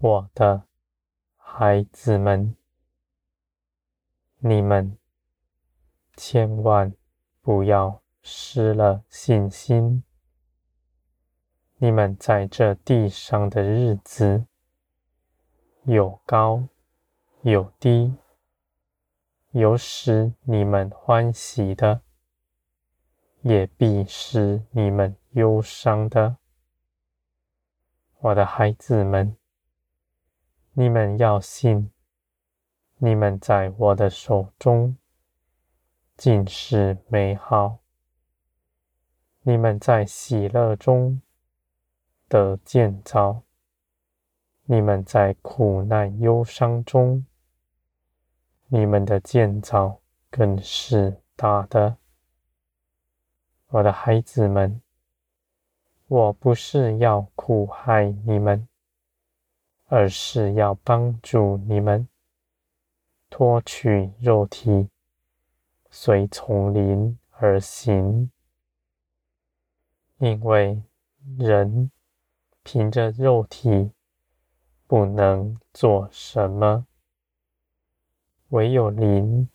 我的孩子们，你们千万不要失了信心。你们在这地上的日子，有高有低，有使你们欢喜的，也必使你们忧伤的。我的孩子们，你们要信，你们在我的手中尽是美好。你们在喜乐中得建造，你们在苦难忧伤中，你们的建造更是大的。我的孩子们。我不是要苦害你们，而是要帮助你们脱去肉体，随从灵而行。因为人凭着肉体不能做什么，唯有灵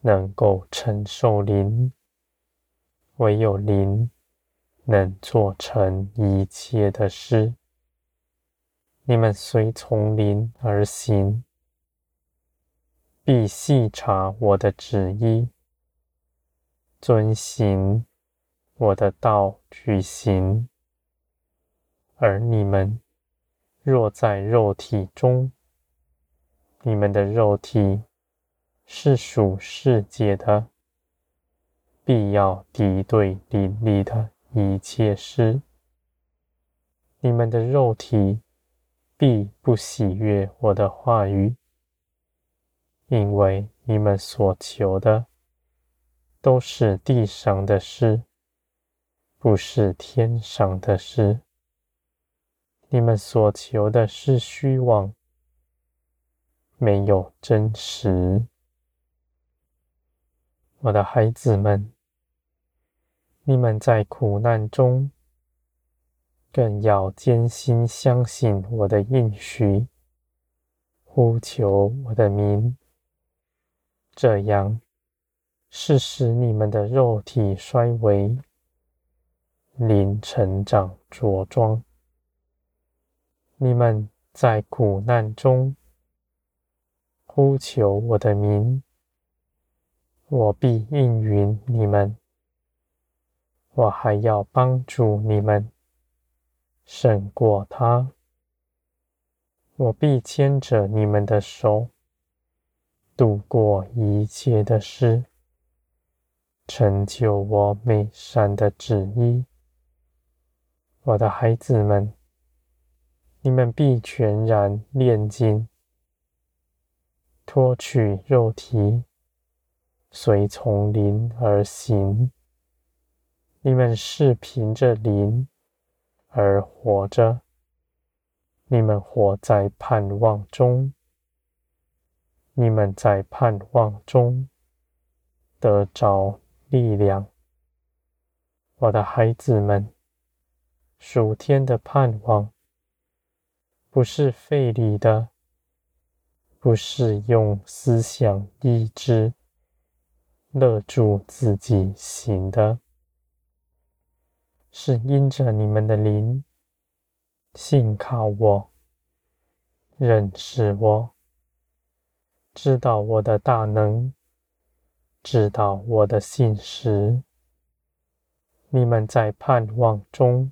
能够承受灵，唯有灵。能做成一切的事，你们随从灵而行，必细察我的旨意，遵行我的道去行。而你们若在肉体中，你们的肉体是属世界的，必要敌对灵里的。一切事，你们的肉体必不喜悦我的话语，因为你们所求的都是地上的事，不是天上的事。你们所求的是虚妄，没有真实。我的孩子们。你们在苦难中，更要坚心相信我的应许，呼求我的名。这样是使你们的肉体衰微，灵成长着装。你们在苦难中呼求我的名，我必应允你们。我还要帮助你们胜过他，我必牵着你们的手，度过一切的事，成就我美善的旨意。我的孩子们，你们必全然炼净，脱去肉体，随从灵而行。你们是凭着灵而活着，你们活在盼望中，你们在盼望中得着力量。我的孩子们，属天的盼望不是费力的，不是用思想意志勒住自己行的。是因着你们的灵，信靠我，认识我，知道我的大能，知道我的信实。你们在盼望中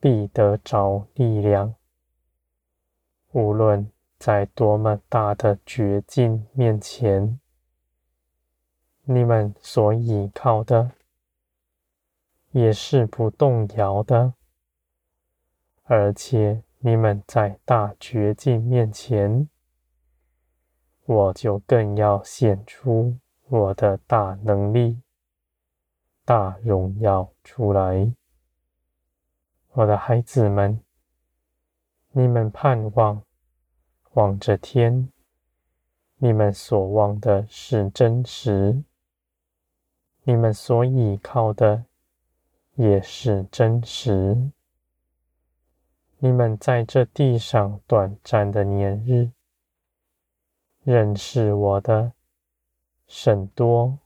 必得着力量，无论在多么大的绝境面前，你们所倚靠的。也是不动摇的，而且你们在大绝境面前，我就更要显出我的大能力、大荣耀出来。我的孩子们，你们盼望望着天，你们所望的是真实，你们所倚靠的。也是真实。你们在这地上短暂的年日，认识我的甚多。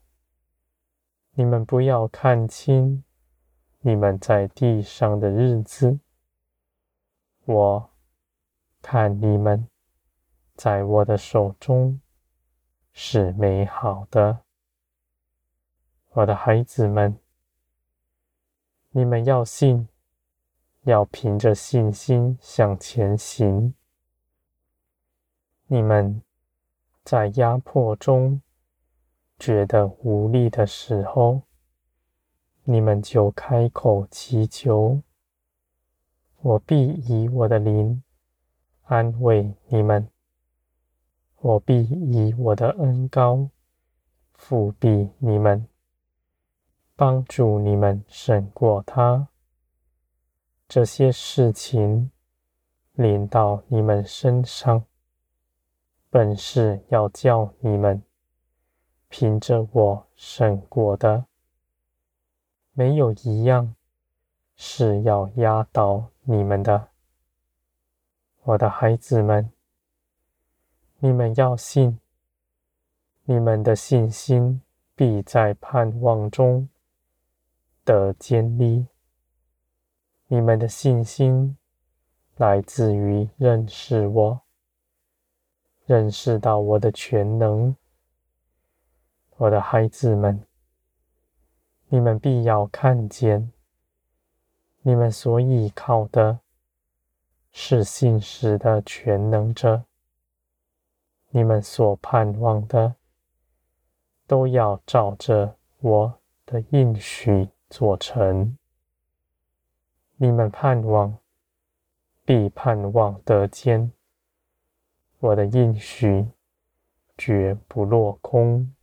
你们不要看轻你们在地上的日子。我看你们在我的手中是美好的，我的孩子们，你们要信，要凭着信心向前行。你们。在压迫中觉得无力的时候，你们就开口祈求，我必以我的灵安慰你们，我必以我的恩膏覆庇你们，帮助你们胜过他。这些事情临到你们身上。本是要叫你们凭着我胜过的，没有一样是要压倒你们的，我的孩子们，你们要信，你们的信心必在盼望中得建立。你们的信心来自于认识我。认识到我的全能，我的孩子们，你们必要看见，你们所依靠的是信实的全能者，你们所盼望的都要照着我的应许做成。你们盼望，必盼望得见。我的应许绝不落空。